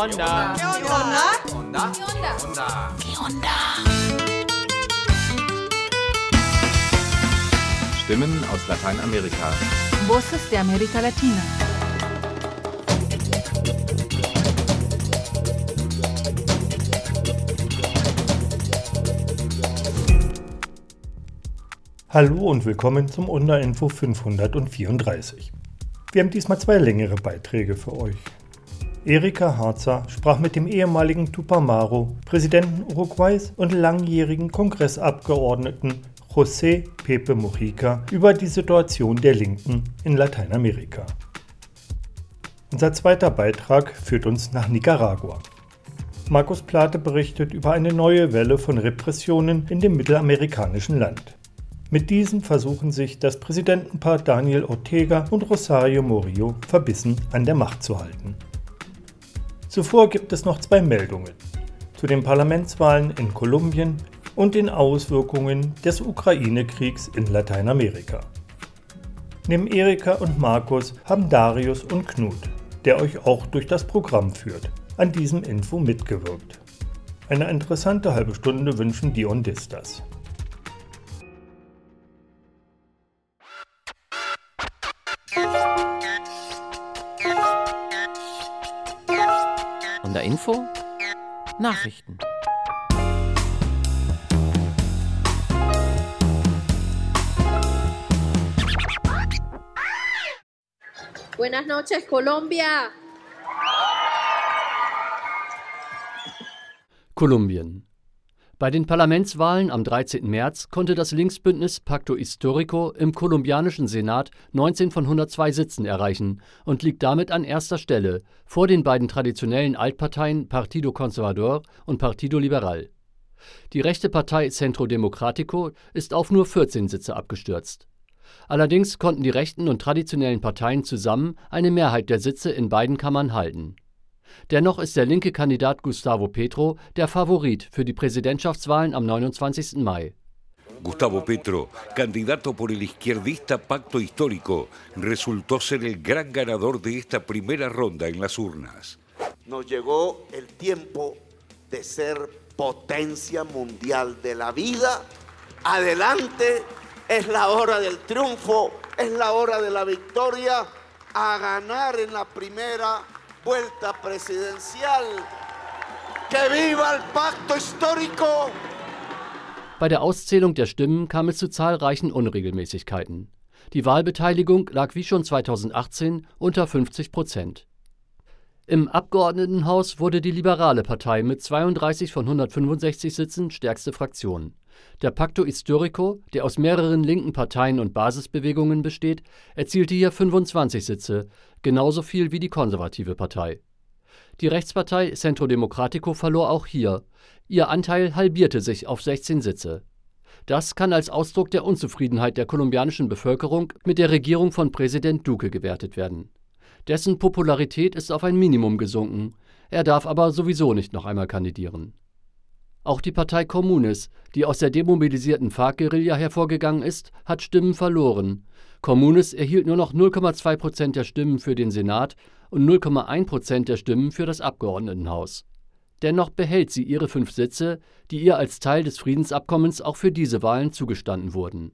onda? ¿Qué onda? onda? ¿Qué onda? Stimmen aus Lateinamerika. Voces de América Latina. Hallo und willkommen zum Unterinfo 534. Wir haben diesmal zwei längere Beiträge für euch. Erika Harzer sprach mit dem ehemaligen Tupamaro, Präsidenten Uruguays und langjährigen Kongressabgeordneten José Pepe Mujica über die Situation der Linken in Lateinamerika. Unser zweiter Beitrag führt uns nach Nicaragua. Markus Plate berichtet über eine neue Welle von Repressionen in dem mittelamerikanischen Land. Mit diesem versuchen sich das Präsidentenpaar Daniel Ortega und Rosario Murillo verbissen an der Macht zu halten. Zuvor gibt es noch zwei Meldungen zu den Parlamentswahlen in Kolumbien und den Auswirkungen des Ukraine-Kriegs in Lateinamerika. Neben Erika und Markus haben Darius und Knut, der euch auch durch das Programm führt, an diesem Info mitgewirkt. Eine interessante halbe Stunde wünschen die Ondistas. Unter Info? Nachrichten. Buenas noches, Colombia. Kolumbien. Bei den Parlamentswahlen am 13. März konnte das Linksbündnis Pacto Histórico im kolumbianischen Senat 19 von 102 Sitzen erreichen und liegt damit an erster Stelle vor den beiden traditionellen Altparteien Partido Conservador und Partido Liberal. Die rechte Partei Centro Democrático ist auf nur 14 Sitze abgestürzt. Allerdings konnten die rechten und traditionellen Parteien zusammen eine Mehrheit der Sitze in beiden Kammern halten. Dennoch ist der linke Kandidat Gustavo Petro der Favorit für die Präsidentschaftswahlen am 29. Mai. Gustavo Petro, candidato por el izquierdista Pacto Histórico, resultó ser el gran ganador de esta primera ronda en las urnas. Nos llegó el tiempo de ser potencia mundial de la vida. Adelante, es la hora del triunfo, es la hora de la victoria, a ganar en la primera vuelta presidencial. ¡Que viva el pacto histórico! Bei der Auszählung der Stimmen kam es zu zahlreichen Unregelmäßigkeiten. Die Wahlbeteiligung lag wie schon 2018 unter 50 Prozent. Im Abgeordnetenhaus wurde die Liberale Partei mit 32 von 165 Sitzen stärkste Fraktion. Der Pacto Histórico, der aus mehreren linken Parteien und Basisbewegungen besteht, erzielte hier 25 Sitze, genauso viel wie die konservative Partei. Die Rechtspartei Centro Democrático verlor auch hier. Ihr Anteil halbierte sich auf 16 Sitze. Das kann als Ausdruck der Unzufriedenheit der kolumbianischen Bevölkerung mit der Regierung von Präsident Duque gewertet werden. Dessen Popularität ist auf ein Minimum gesunken, er darf aber sowieso nicht noch einmal kandidieren. Auch die Partei Comunes, die aus der demobilisierten FARC-Guerilla hervorgegangen ist, hat Stimmen verloren. Comunes erhielt nur noch 0,2 Prozent der Stimmen für den Senat und 0,1 Prozent der Stimmen für das Abgeordnetenhaus. Dennoch behält sie ihre fünf Sitze, die ihr als Teil des Friedensabkommens auch für diese Wahlen zugestanden wurden.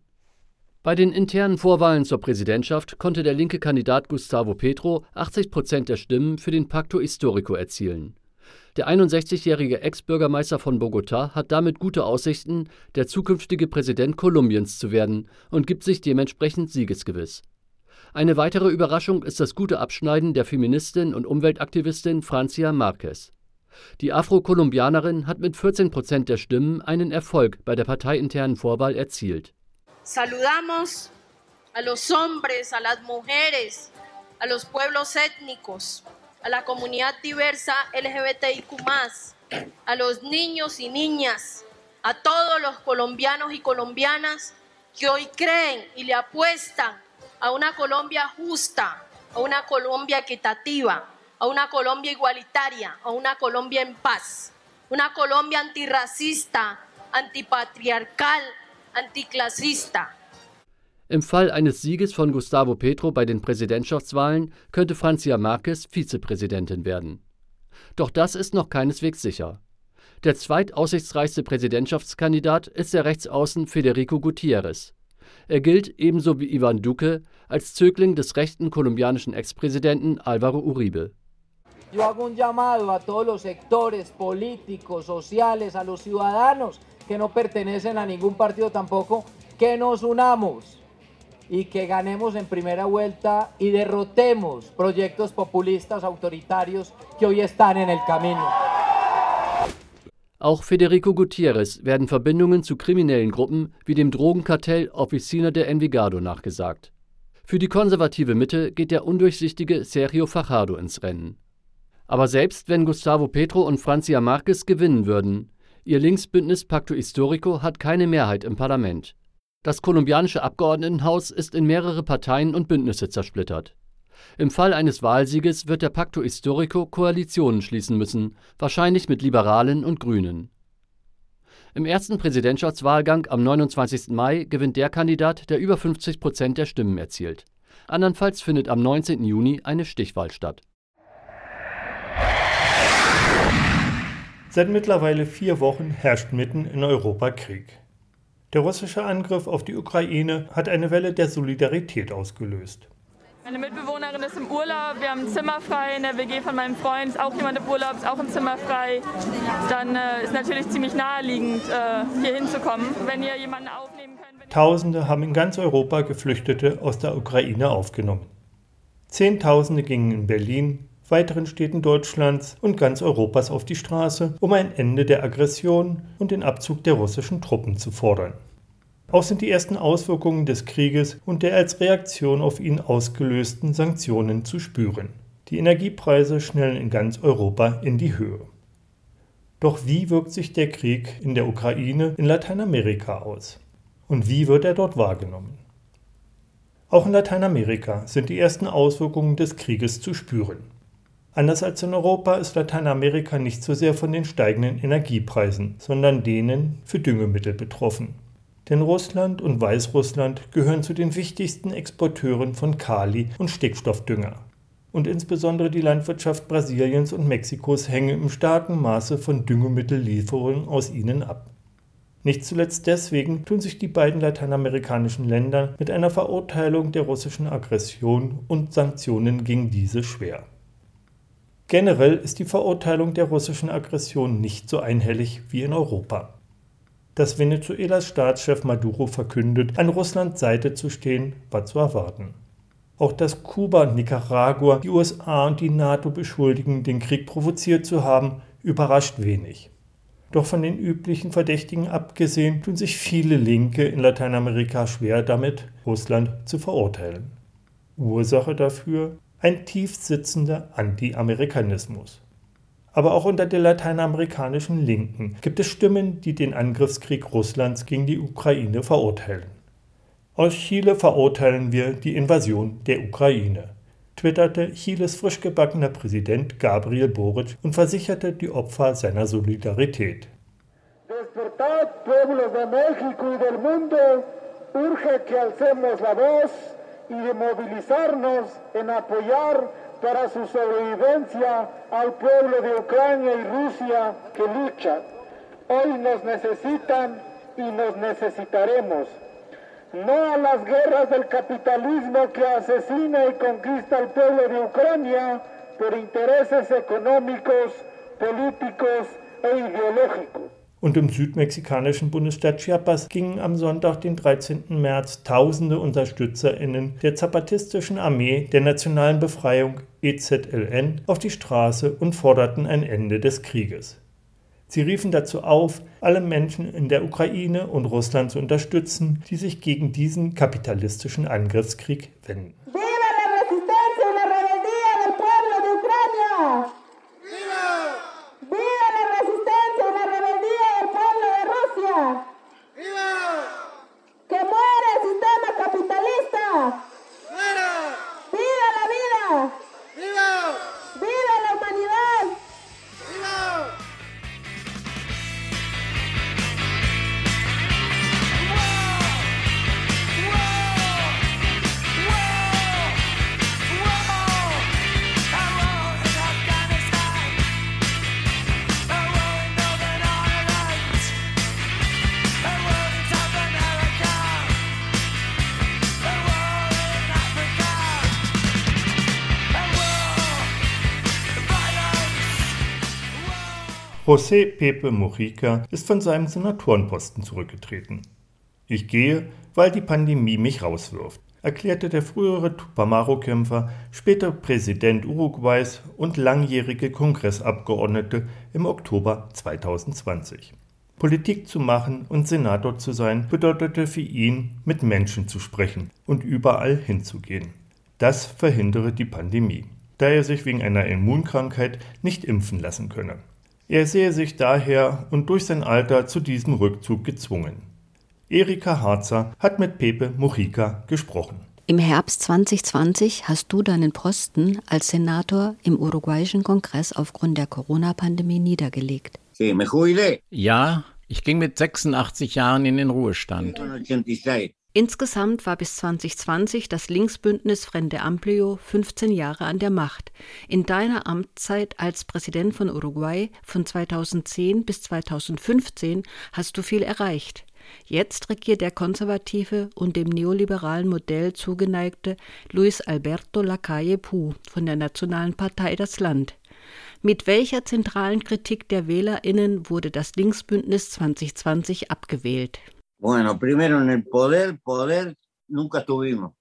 Bei den internen Vorwahlen zur Präsidentschaft konnte der linke Kandidat Gustavo Petro 80 Prozent der Stimmen für den Pacto Histórico erzielen. Der 61-jährige Ex-Bürgermeister von Bogotá hat damit gute Aussichten, der zukünftige Präsident Kolumbiens zu werden und gibt sich dementsprechend siegesgewiss. Eine weitere Überraschung ist das gute Abschneiden der Feministin und Umweltaktivistin Francia Marquez. Die Afro-Kolumbianerin hat mit 14 Prozent der Stimmen einen Erfolg bei der parteiinternen Vorwahl erzielt. Saludamos a los hombres, a las mujeres, a los pueblos étnicos, a la comunidad diversa LGBTIQ, a los niños y niñas, a todos los colombianos y colombianas que hoy creen y le apuestan a una Colombia justa, a una Colombia equitativa, a una Colombia igualitaria, a una Colombia en paz, una Colombia antirracista, antipatriarcal, anticlasista. Im Fall eines Sieges von Gustavo Petro bei den Präsidentschaftswahlen könnte Francia Marquez Vizepräsidentin werden. Doch das ist noch keineswegs sicher. Der zweitaussichtsreichste Präsidentschaftskandidat ist der Rechtsaußen Federico Gutierrez. Er gilt ebenso wie Ivan Duque als Zögling des rechten kolumbianischen Ex-Präsidenten Álvaro Uribe. Yo hago un llamado a todos los sectores políticos, sociales, a los ciudadanos que no pertenecen a ningún partido tampoco, que nos unamos y que ganemos en primera vuelta y derrotemos proyectos populistas autoritarios que hoy están en el camino. Auch Federico Gutierrez werden Verbindungen zu kriminellen Gruppen wie dem Drogenkartell Oficina de Envigado nachgesagt. Für die konservative Mitte geht der undurchsichtige Sergio Fajardo ins Rennen. Aber selbst wenn Gustavo Petro und Francia Marquez gewinnen würden, ihr Linksbündnis Pacto Histórico hat keine Mehrheit im Parlament. Das kolumbianische Abgeordnetenhaus ist in mehrere Parteien und Bündnisse zersplittert. Im Fall eines Wahlsieges wird der Pacto Histórico Koalitionen schließen müssen, wahrscheinlich mit Liberalen und Grünen. Im ersten Präsidentschaftswahlgang am 29. Mai gewinnt der Kandidat, der über 50 Prozent der Stimmen erzielt. Andernfalls findet am 19. Juni eine Stichwahl statt. Seit mittlerweile vier Wochen herrscht mitten in Europa Krieg. Der russische Angriff auf die Ukraine hat eine Welle der Solidarität ausgelöst. Meine Mitbewohnerin ist im Urlaub, wir haben ein Zimmer frei in der WG von meinem Freund, ist auch jemand im Urlaub, ist auch ein Zimmer frei. Dann äh, ist natürlich ziemlich naheliegend, äh, hier hinzukommen, wenn ihr jemanden aufnehmen könnt. Tausende haben in ganz Europa Geflüchtete aus der Ukraine aufgenommen. Zehntausende gingen in Berlin, weiteren Städten Deutschlands und ganz Europas auf die Straße, um ein Ende der Aggression und den Abzug der russischen Truppen zu fordern. Auch sind die ersten Auswirkungen des Krieges und der als Reaktion auf ihn ausgelösten Sanktionen zu spüren. Die Energiepreise schnellen in ganz Europa in die Höhe. Doch wie wirkt sich der Krieg in der Ukraine in Lateinamerika aus? Und wie wird er dort wahrgenommen? Auch in Lateinamerika sind die ersten Auswirkungen des Krieges zu spüren. Anders als in Europa ist Lateinamerika nicht so sehr von den steigenden Energiepreisen, sondern denen für Düngemittel betroffen. Denn Russland und Weißrussland gehören zu den wichtigsten Exporteuren von Kali und Stickstoffdünger. Und insbesondere die Landwirtschaft Brasiliens und Mexikos hänge im starken Maße von Düngemittellieferungen aus ihnen ab. Nicht zuletzt deswegen tun sich die beiden lateinamerikanischen Länder mit einer Verurteilung der russischen Aggression und Sanktionen gegen diese schwer. Generell ist die Verurteilung der russischen Aggression nicht so einhellig wie in Europa. Dass Venezuelas Staatschef Maduro verkündet, an Russlands Seite zu stehen, war zu erwarten. Auch dass Kuba und Nicaragua die USA und die NATO beschuldigen, den Krieg provoziert zu haben, überrascht wenig. Doch von den üblichen Verdächtigen abgesehen tun sich viele Linke in Lateinamerika schwer damit, Russland zu verurteilen. Ursache dafür ein tief sitzender Anti-Amerikanismus. Aber auch unter der lateinamerikanischen Linken gibt es Stimmen, die den Angriffskrieg Russlands gegen die Ukraine verurteilen. Aus Chile verurteilen wir die Invasion der Ukraine, twitterte Chiles frischgebackener Präsident Gabriel Boric und versicherte die Opfer seiner Solidarität. Despertad, pueblos de México y del mundo, urge que alcemos la voz y de movilizarnos en apoyar para su sobrevivencia al pueblo de Ucrania y Rusia que lucha. Hoy nos necesitan y nos necesitaremos. No a las guerras del capitalismo que asesina y conquista al pueblo de Ucrania por intereses económicos, políticos e ideológicos. Und im südmexikanischen Bundesstaat Chiapas gingen am Sonntag, den 13. März, tausende UnterstützerInnen der Zapatistischen Armee der Nationalen Befreiung EZLN auf die Straße und forderten ein Ende des Krieges. Sie riefen dazu auf, alle Menschen in der Ukraine und Russland zu unterstützen, die sich gegen diesen kapitalistischen Angriffskrieg wenden. José Pepe Mujica ist von seinem Senatorenposten zurückgetreten. Ich gehe, weil die Pandemie mich rauswirft, erklärte der frühere Tupamaro-Kämpfer, später Präsident Uruguays und langjährige Kongressabgeordnete im Oktober 2020. Politik zu machen und Senator zu sein bedeutete für ihn, mit Menschen zu sprechen und überall hinzugehen. Das verhindere die Pandemie, da er sich wegen einer Immunkrankheit nicht impfen lassen könne. Er sehe sich daher und durch sein Alter zu diesem Rückzug gezwungen. Erika Harzer hat mit Pepe Mujica gesprochen. Im Herbst 2020 hast du deinen Posten als Senator im uruguayischen Kongress aufgrund der Corona-Pandemie niedergelegt. Ja, ich ging mit 86 Jahren in den Ruhestand. Insgesamt war bis 2020 das Linksbündnis Frente Amplio 15 Jahre an der Macht. In deiner Amtszeit als Präsident von Uruguay von 2010 bis 2015 hast du viel erreicht. Jetzt regiert der konservative und dem neoliberalen Modell zugeneigte Luis Alberto Lacalle Pou von der Nationalen Partei das Land. Mit welcher zentralen Kritik der WählerInnen wurde das Linksbündnis 2020 abgewählt? Bueno, primero en el poder, poder nunca tuvimos.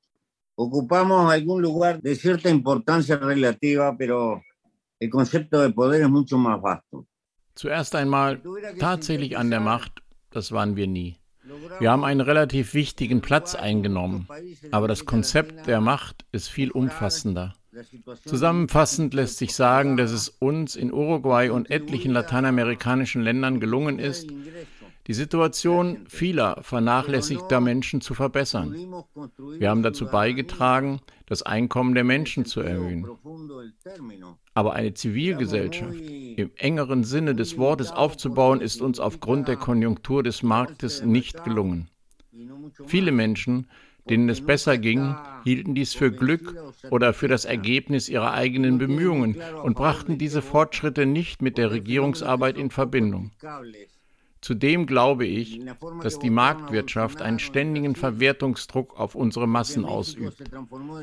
Ocupamos algún lugar de cierta importancia relativa, pero el concepto de poder es mucho más vasto. Zuerst einmal tatsächlich an der Macht, das waren wir nie. Wir haben einen relativ wichtigen Platz eingenommen, aber das Konzept der Macht ist viel umfassender. Zusammenfassend lässt sich sagen, dass es uns in Uruguay und etlichen lateinamerikanischen Ländern gelungen ist, die Situation vieler vernachlässigter Menschen zu verbessern. Wir haben dazu beigetragen, das Einkommen der Menschen zu erhöhen. Aber eine Zivilgesellschaft im engeren Sinne des Wortes aufzubauen, ist uns aufgrund der Konjunktur des Marktes nicht gelungen. Viele Menschen denen es besser ging, hielten dies für Glück oder für das Ergebnis ihrer eigenen Bemühungen und brachten diese Fortschritte nicht mit der Regierungsarbeit in Verbindung. Zudem glaube ich, dass die Marktwirtschaft einen ständigen Verwertungsdruck auf unsere Massen ausübt.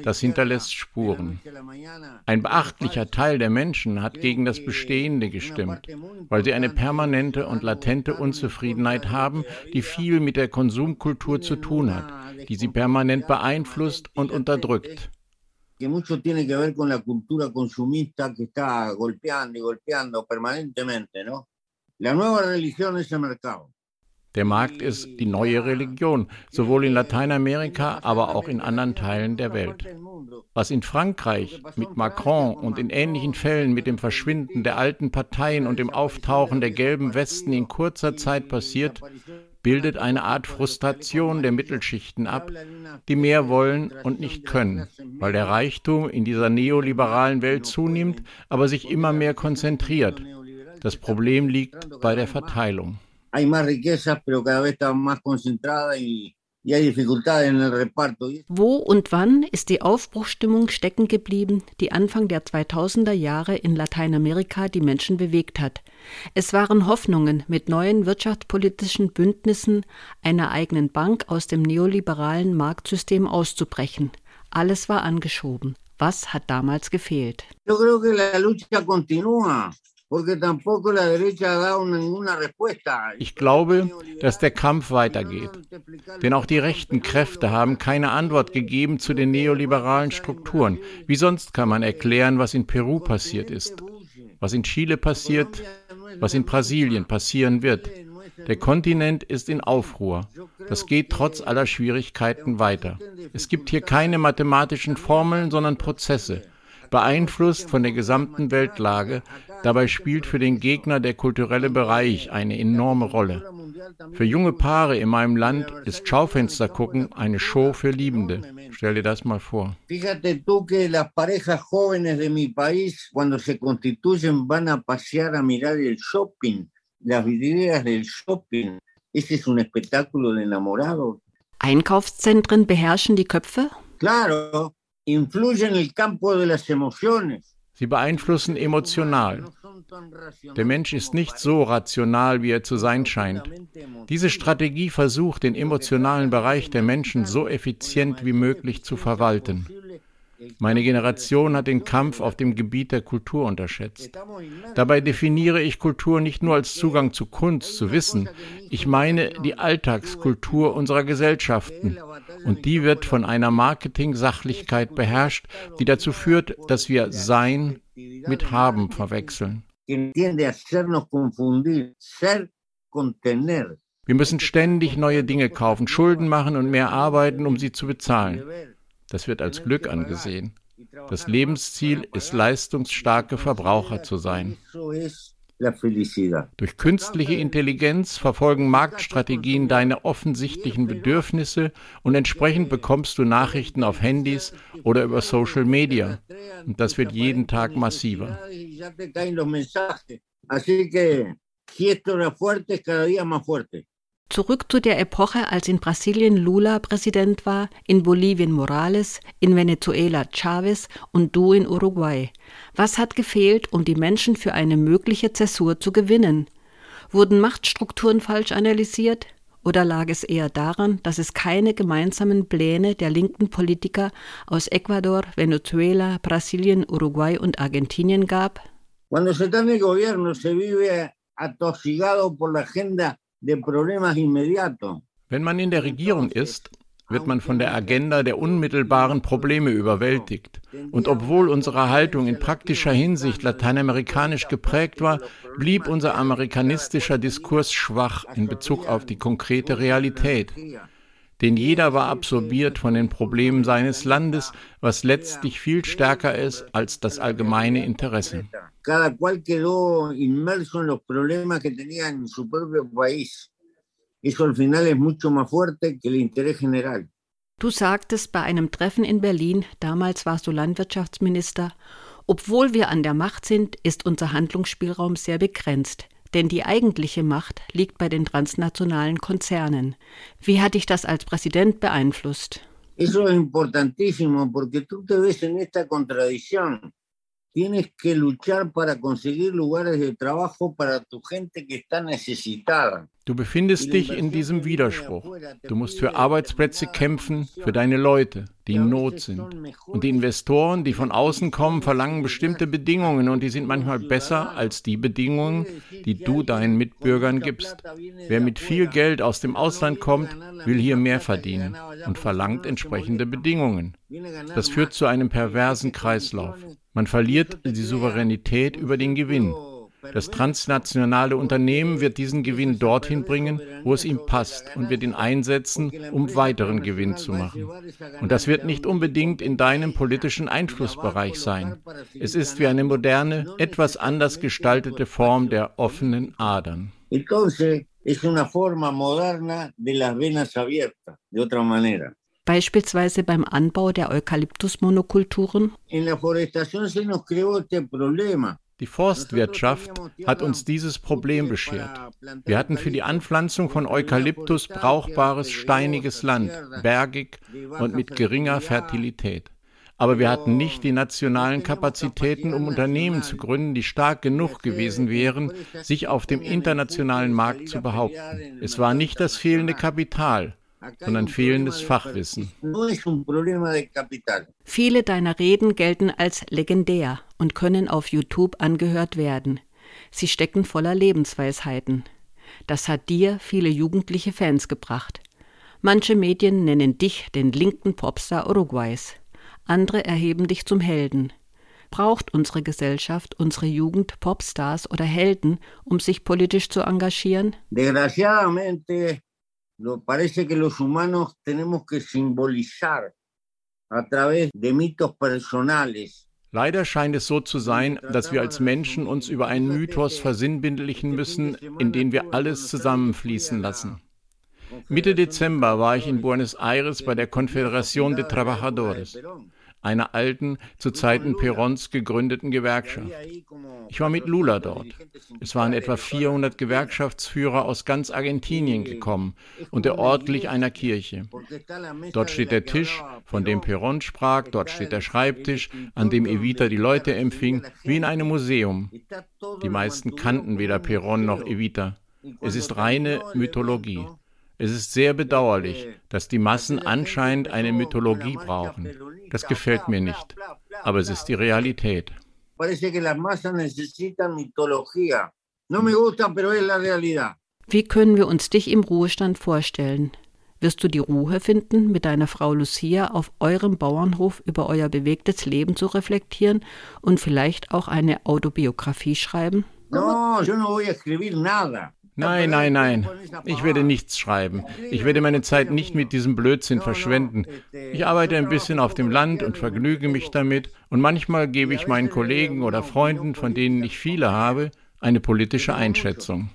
Das hinterlässt Spuren. Ein beachtlicher Teil der Menschen hat gegen das Bestehende gestimmt, weil sie eine permanente und latente Unzufriedenheit haben, die viel mit der Konsumkultur zu tun hat, die sie permanent beeinflusst und unterdrückt. que mucho tiene que ver con la cultura consumista que está golpeando y golpeando permanentemente, ¿no? Der Markt ist die neue Religion, sowohl in Lateinamerika, aber auch in anderen Teilen der Welt. Was in Frankreich mit Macron und in ähnlichen Fällen mit dem Verschwinden der alten Parteien und dem Auftauchen der gelben Westen in kurzer Zeit passiert, bildet eine Art Frustration der Mittelschichten ab, die mehr wollen und nicht können, weil der Reichtum in dieser neoliberalen Welt zunimmt, aber sich immer mehr konzentriert das Problem liegt bei der Verteilung. Wo und wann ist die Aufbruchstimmung stecken geblieben, die Anfang der 2000er Jahre in Lateinamerika die Menschen bewegt hat? Es waren Hoffnungen, mit neuen wirtschaftspolitischen Bündnissen einer eigenen Bank aus dem neoliberalen Marktsystem auszubrechen. Alles war angeschoben. Was hat damals gefehlt? Creo que la lucha continúa. Ich glaube, dass der Kampf weitergeht. Denn auch die rechten Kräfte haben keine Antwort gegeben zu den neoliberalen Strukturen. Wie sonst kann man erklären, was in Peru passiert ist, was in Chile passiert, was in Brasilien passieren wird. Der Kontinent ist in Aufruhr. Das geht trotz aller Schwierigkeiten weiter. Es gibt hier keine mathematischen Formeln, sondern Prozesse beeinflusst von der gesamten Weltlage. Dabei spielt für den Gegner der kulturelle Bereich eine enorme Rolle. Für junge Paare in meinem Land ist Schaufenstergucken eine Show für Liebende. Stell dir das mal vor. Fíjate tú que las parejas jóvenes de mi país, cuando se constituyen, van a pasear a mirar el shopping, las vidrieras del shopping. Ese es un espectáculo de enamorados. Einkaufszentren beherrschen die Köpfe? Claro, influye en el campo de las emociones. Sie beeinflussen emotional. Der Mensch ist nicht so rational, wie er zu sein scheint. Diese Strategie versucht, den emotionalen Bereich der Menschen so effizient wie möglich zu verwalten. Meine Generation hat den Kampf auf dem Gebiet der Kultur unterschätzt. Dabei definiere ich Kultur nicht nur als Zugang zu Kunst, zu Wissen. Ich meine die Alltagskultur unserer Gesellschaften. Und die wird von einer Marketing-Sachlichkeit beherrscht, die dazu führt, dass wir Sein mit Haben verwechseln. Wir müssen ständig neue Dinge kaufen, Schulden machen und mehr arbeiten, um sie zu bezahlen. Das wird als Glück angesehen. Das Lebensziel ist, leistungsstarke Verbraucher zu sein. Durch künstliche Intelligenz verfolgen Marktstrategien deine offensichtlichen Bedürfnisse und entsprechend bekommst du Nachrichten auf Handys oder über Social Media. Und das wird jeden Tag massiver. Así que si esto era fuerte, cada día más fuerte. Zurück zu der Epoche, als in Brasilien Lula Präsident war, in Bolivien Morales, in Venezuela Chavez und du in Uruguay. Was hat gefehlt, um die Menschen für eine mögliche Zäsur zu gewinnen? Wurden Machtstrukturen falsch analysiert? Oder lag es eher daran, dass es keine gemeinsamen Pläne der linken Politiker aus Ecuador, Venezuela, Brasilien, Uruguay und Argentinien gab? Cuando se está en el gobierno se vive atosigado por la agenda wenn man in der Regierung ist, wird man von der Agenda der unmittelbaren Probleme überwältigt. Und obwohl unsere Haltung in praktischer Hinsicht lateinamerikanisch geprägt war, blieb unser amerikanistischer Diskurs schwach in Bezug auf die konkrete Realität denn jeder war absorbiert von den Problemen seines Landes, was letztlich viel stärker ist als das allgemeine Interesse. Cada cual quedó inmerso en los problemas que tenía en su propio país. Eso al final es mucho más fuerte que el interés general. Du sagtest bei einem Treffen in Berlin, damals warst du Landwirtschaftsminister, obwohl wir an der Macht sind, ist unser Handlungsspielraum sehr begrenzt denn die eigentliche Macht liegt bei den transnationalen Konzernen. Wie hat dich das als Präsident beeinflusst? Eso es importantísimo porque tú te ves en esta contradicción. Tienes que luchar para conseguir lugares de trabajo para tu gente que está necesitada. Du befindest dich in diesem Widerspruch. Du musst für Arbeitsplätze kämpfen, für deine Leute, die in Not sind. Und die Investoren, die von außen kommen, verlangen bestimmte Bedingungen und die sind manchmal besser als die Bedingungen, die du deinen Mitbürgern gibst. Wer mit viel Geld aus dem Ausland kommt, will hier mehr verdienen und verlangt entsprechende Bedingungen. Das führt zu einem perversen Kreislauf. Man verliert die Souveränität über den Gewinn. Das transnationale Unternehmen wird diesen Gewinn dorthin bringen, wo es ihm passt und wird ihn einsetzen, um weiteren Gewinn zu machen. Und das wird nicht unbedingt in deinem politischen Einflussbereich sein. Es ist wie eine moderne, etwas anders gestaltete Form der offenen Adern. Beispielsweise beim Anbau der Eukalyptusmonokulturen. In la forestación se nos creó este problema. Die Forstwirtschaft hat uns dieses Problem beschert. Wir hatten für die Anpflanzung von Eukalyptus brauchbares steiniges Land, bergig und mit geringer Fertilität. Aber wir hatten nicht die nationalen Kapazitäten, um Unternehmen zu gründen, die stark genug gewesen wären, sich auf dem internationalen Markt zu behaupten. Es war nicht das fehlende Kapital, sondern fehlendes Fachwissen. Viele deiner Reden gelten als legendär und können auf YouTube angehört werden. Sie stecken voller Lebensweisheiten. Das hat dir viele jugendliche Fans gebracht. Manche Medien nennen dich den linken Popstar Uruguays. Andere erheben dich zum Helden. Braucht unsere Gesellschaft, unsere Jugend Popstars oder Helden, um sich politisch zu engagieren? Desgraciadamente parece que los humanos tenemos que simbolizar a través de mitos personales. Leider scheint es so zu sein, dass wir als Menschen uns über einen Mythos versinnbildlichen müssen, in den wir alles zusammenfließen lassen. Mitte Dezember war ich in Buenos Aires bei der Confederación de Trabajadores einer alten, zu Zeiten Perons gegründeten Gewerkschaft. Ich war mit Lula dort. Es waren etwa 400 Gewerkschaftsführer aus ganz Argentinien gekommen und der Ort glich einer Kirche. Dort steht der Tisch, von dem Peron sprach, dort steht der Schreibtisch, an dem Evita die Leute empfing, wie in einem Museum. Die meisten kannten weder Peron noch Evita. Es ist reine Mythologie. Es ist sehr bedauerlich, dass die Massen anscheinend eine Mythologie brauchen. Das gefällt mir nicht, aber es ist die Realität. Wie können wir uns dich im Ruhestand vorstellen? Wirst du die Ruhe finden, mit deiner Frau Lucia auf eurem Bauernhof über euer bewegtes Leben zu reflektieren und vielleicht auch eine Autobiografie schreiben? No, yo no voy a escribir nada. Nein, nein, nein. Ich werde nichts schreiben. Ich werde meine Zeit nicht mit diesem Blödsinn verschwenden. Ich arbeite ein bisschen auf dem Land und vergnüge mich damit. Und manchmal gebe ich meinen Kollegen oder Freunden, von denen ich viele habe, eine politische Einschätzung.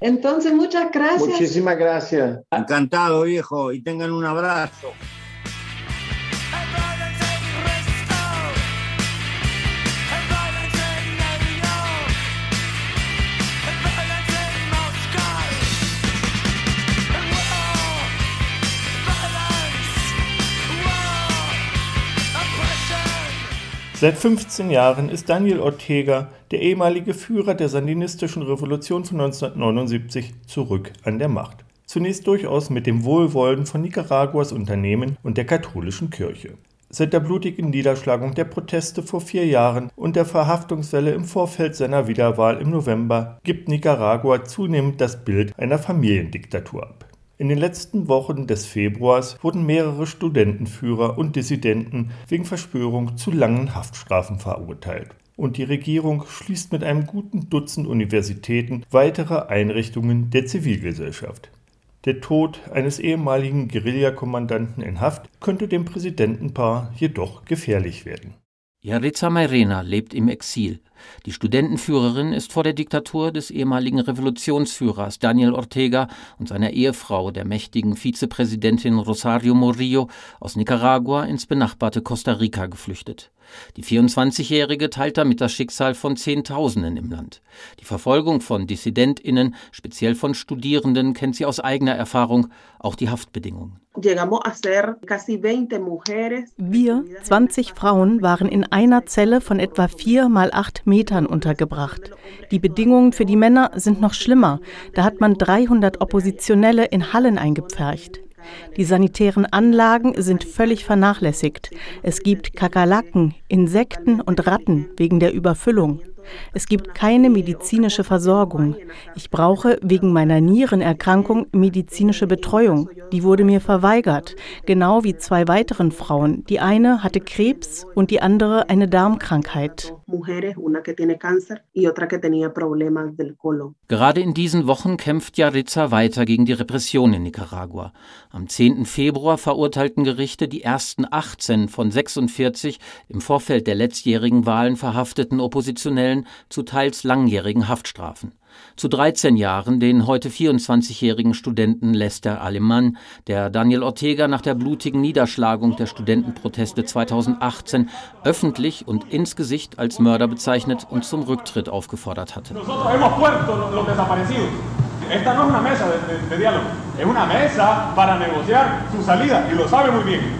Entonces, muchas gracias. Muchísimas gracias. Encantado, viejo, y tengan un abrazo. Seit 15 Jahren ist Daniel Ortega, der ehemalige Führer der sandinistischen Revolution von 1979, zurück an der Macht. Zunächst durchaus mit dem Wohlwollen von Nicaraguas Unternehmen und der katholischen Kirche. Seit der blutigen Niederschlagung der Proteste vor vier Jahren und der Verhaftungswelle im Vorfeld seiner Wiederwahl im November gibt Nicaragua zunehmend das Bild einer Familiendiktatur ab. In den letzten Wochen des Februars wurden mehrere Studentenführer und Dissidenten wegen Verschwörung zu langen Haftstrafen verurteilt. Und die Regierung schließt mit einem guten Dutzend Universitäten weitere Einrichtungen der Zivilgesellschaft. Der Tod eines ehemaligen Guerillakommandanten in Haft könnte dem Präsidentenpaar jedoch gefährlich werden. Yaritza Mairena lebt im Exil. Die Studentenführerin ist vor der Diktatur des ehemaligen Revolutionsführers Daniel Ortega und seiner Ehefrau, der mächtigen Vizepräsidentin Rosario Murillo, aus Nicaragua ins benachbarte Costa Rica geflüchtet. Die 24-Jährige teilt damit das Schicksal von Zehntausenden im Land. Die Verfolgung von DissidentInnen, speziell von Studierenden, kennt sie aus eigener Erfahrung, auch die Haftbedingungen. Wir, 20 Frauen, waren in einer Zelle von etwa vier mal acht Metern untergebracht. Die Bedingungen für die Männer sind noch schlimmer. Da hat man 300 Oppositionelle in Hallen eingepfercht. Die sanitären Anlagen sind völlig vernachlässigt. Es gibt Kakerlaken, Insekten und Ratten wegen der Überfüllung. Es gibt keine medizinische Versorgung. Ich brauche wegen meiner Nierenerkrankung medizinische Betreuung. Die wurde mir verweigert, genau wie zwei weiteren Frauen. Die eine hatte Krebs und die andere eine Darmkrankheit. Gerade in diesen Wochen kämpft Yaritza weiter gegen die Repression in Nicaragua. Am 10. Februar verurteilten Gerichte die ersten 18 von 46 im Vorfeld der letztjährigen Wahlen verhafteten Oppositionellen Fällen zu teils langjährigen Haftstrafen. Zu 13 Jahren den heute 24-jährigen Studenten Lester Alemann, der Daniel Ortega nach der blutigen Niederschlagung der Studentenproteste 2018 öffentlich und ins Gesicht als Mörder bezeichnet und zum Rücktritt aufgefordert hatte. Esta no es una mesa de,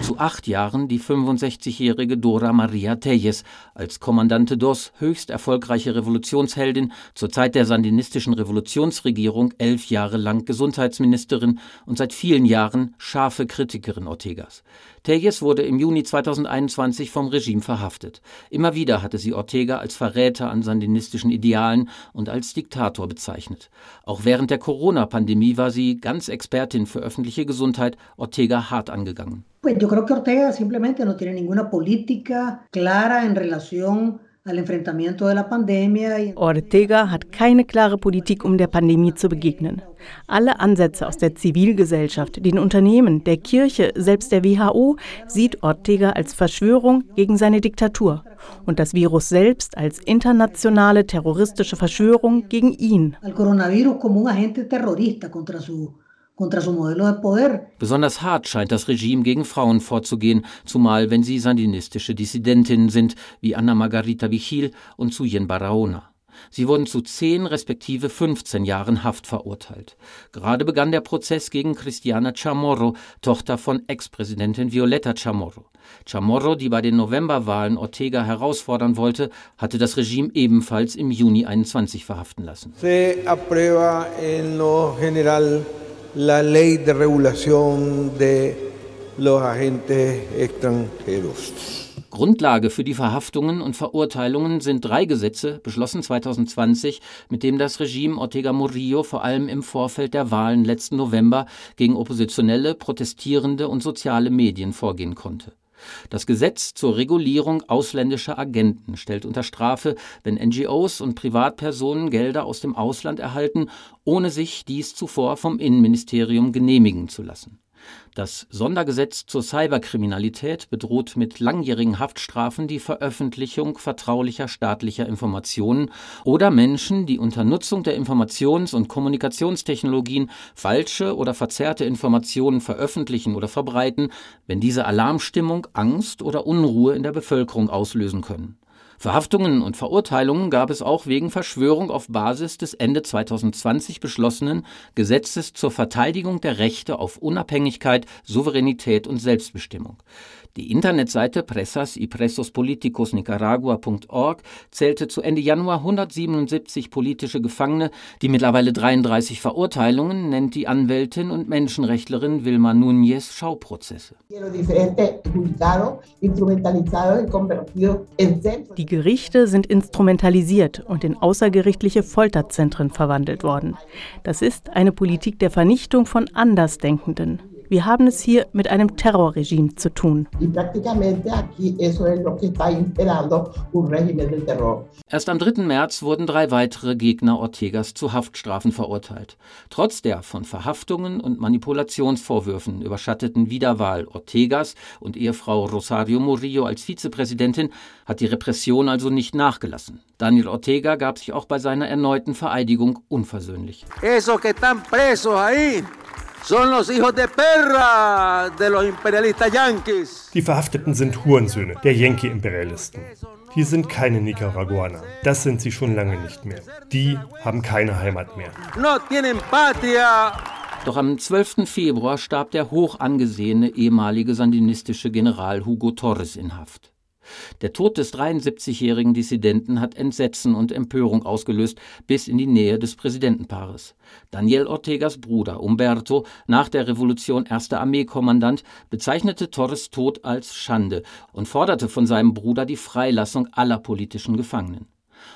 Zu acht Jahren die 65-jährige Dora Maria Telles, als Kommandante DOS höchst erfolgreiche Revolutionsheldin, zur Zeit der sandinistischen Revolutionsregierung elf Jahre lang Gesundheitsministerin und seit vielen Jahren scharfe Kritikerin Ortegas. Telles wurde im Juni 2021 vom Regime verhaftet. Immer wieder hatte sie Ortega als Verräter an sandinistischen Idealen und als Diktator bezeichnet. Auch während der Corona-Pandemie war sie ganz Expertin für öffentliche Gesundheit Ortega hart angegangen. Creo que Ortega simplemente no tiene ninguna política clara en relación Ortega hat keine klare Politik, um der Pandemie zu begegnen. Alle Ansätze aus der Zivilgesellschaft, den Unternehmen, der Kirche, selbst der WHO sieht Ortega als Verschwörung gegen seine Diktatur und das Virus selbst als internationale terroristische Verschwörung gegen ihn. El coronavirus como un agente terrorista contra su Besonders hart scheint das Regime gegen Frauen vorzugehen, zumal wenn sie sandinistische Dissidentinnen sind, wie Anna Margarita Vigil und Suyen Barahona. Sie wurden zu zehn respektive 15 Jahren Haft verurteilt. Gerade begann der Prozess gegen Cristiana Chamorro, Tochter von Ex-Präsidentin Violeta Chamorro. Chamorro, die bei den Novemberwahlen Ortega herausfordern wollte, hatte das Regime ebenfalls im Juni 21 verhaften lassen. Se aprueba en lo general la ley de regulación de los agentes extranjeros. Grundlage für die Verhaftungen und Verurteilungen sind drei Gesetze, beschlossen 2020, mit dem das Regime Ortega Murillo vor allem im Vorfeld der Wahlen letzten November gegen Oppositionelle, Protestierende und soziale Medien vorgehen konnte. Das Gesetz zur Regulierung ausländischer Agenten stellt unter Strafe, wenn NGOs und Privatpersonen Gelder aus dem Ausland erhalten, ohne sich dies zuvor vom Innenministerium genehmigen zu lassen. Das Sondergesetz zur Cyberkriminalität bedroht mit langjährigen Haftstrafen die Veröffentlichung vertraulicher staatlicher Informationen oder Menschen, die unter Nutzung der Informations- und Kommunikationstechnologien falsche oder verzerrte Informationen veröffentlichen oder verbreiten, wenn diese Alarmstimmung, Angst oder Unruhe in der Bevölkerung auslösen können. Verhaftungen und Verurteilungen gab es auch wegen Verschwörung auf Basis des Ende 2020 beschlossenen Gesetzes zur Verteidigung der Rechte auf Unabhängigkeit, Souveränität und Selbstbestimmung. Die Internetseite Presas y Presos Políticos Nicaragua.org zählte zu Ende Januar 177 politische Gefangene, die mittlerweile 33 Verurteilungen nennt die Anwältin und Menschenrechtlerin Vilma Núñez Schauprozesse. Die Gerichte sind instrumentalisiert und in außergerichtliche Folterzentren verwandelt worden. Das ist eine Politik der Vernichtung von Andersdenkenden. Wir haben es hier mit einem Terrorregime zu tun. Erst am 3. März wurden drei weitere Gegner Ortegas zu Haftstrafen verurteilt. Trotz der von Verhaftungen und Manipulationsvorwürfen überschatteten Wiederwahl Ortegas und Ehefrau Rosario Murillo als Vizepräsidentin hat die Repression also nicht nachgelassen. Daniel Ortega gab sich auch bei seiner erneuten Vereidigung unversöhnlich. Esos que están presos ahí son los hijos de perra de los imperialistas yanquis. Die Verhafteten sind Hurensöhne der Yankee-Imperialisten. Die sind keine Nicaraguaner. Das sind sie schon lange nicht mehr. Die haben keine Heimat mehr. No tienen patria. Doch am 12. Februar starb der hoch angesehene ehemalige sandinistische General Hugo Torres in Haft. Der Tod des 73-jährigen Dissidenten hat Entsetzen und Empörung ausgelöst bis in die Nähe des Präsidentenpaares. Daniel Ortegas Bruder Umberto, nach der Revolution erster Armeekommandant, bezeichnete Torres Tod als Schande und forderte von seinem Bruder die Freilassung aller politischen Gefangenen.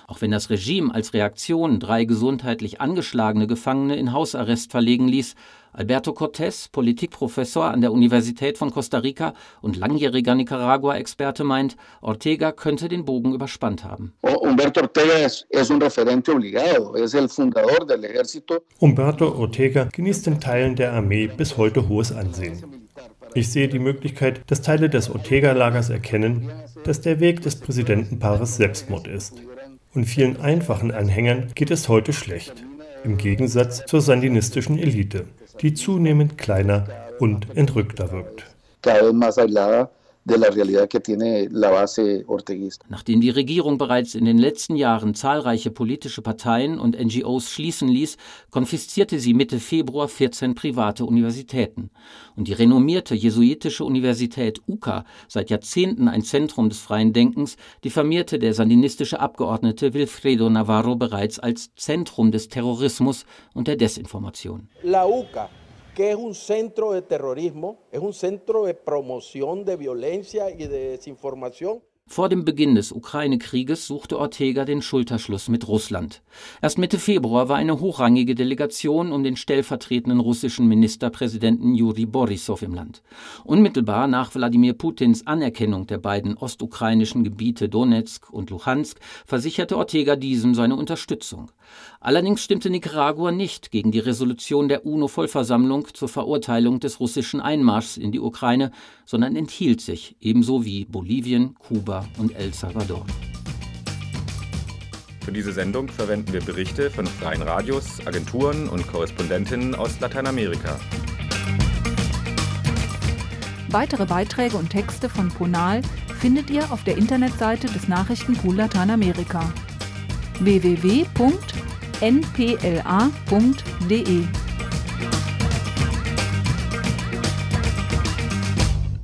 Auch wenn das Regime als Reaktion drei gesundheitlich angeschlagene Gefangene in Hausarrest verlegen ließ, Alberto Cortés, Politikprofessor an der Universität von Costa Rica und langjähriger Nicaragua-Experte, meint, Ortega könnte den Bogen überspannt haben. Humberto Ortega genießt in Teilen der Armee bis heute hohes Ansehen. Ich sehe die Möglichkeit, dass Teile des Ortega-Lagers erkennen, dass der Weg des Präsidentenpaares Selbstmord ist. Und vielen einfachen Anhängern geht es heute schlecht, im Gegensatz zur sandinistischen Elite, die zunehmend kleiner und entrückter wirkt. Nachdem die Regierung bereits in den letzten Jahren zahlreiche politische Parteien und NGOs schließen ließ, konfiszierte sie Mitte Februar 14 private Universitäten. Und die renommierte jesuitische Universität UCA, seit Jahrzehnten ein Zentrum des freien Denkens, diffamierte der sandinistische Abgeordnete Wilfredo Navarro bereits als Zentrum des Terrorismus und der Desinformation. La UCA que es un centro de terrorismo, es un centro de promoción de violencia y de desinformación. Vor dem Beginn des Ukraine-Krieges suchte Ortega den Schulterschluss mit Russland. Erst Mitte Februar war eine hochrangige Delegation um den stellvertretenden russischen Ministerpräsidenten Juri Borissow im Land. Unmittelbar nach Wladimir Putins Anerkennung der beiden ostukrainischen Gebiete Donetsk und Luhansk versicherte Ortega diesem seine Unterstützung. Allerdings stimmte Nicaragua nicht gegen die Resolution der UNO-Vollversammlung zur Verurteilung des russischen Einmarschs in die Ukraine, sondern enthielt sich, ebenso wie Bolivien, Kuba und El Salvador. Für diese Sendung verwenden wir Berichte von freien Radios, Agenturen und Korrespondentinnen aus Lateinamerika. Weitere Beiträge und Texte von Ponal findet ihr auf der Internetseite des Nachrichtenpool Lateinamerika www.npla.de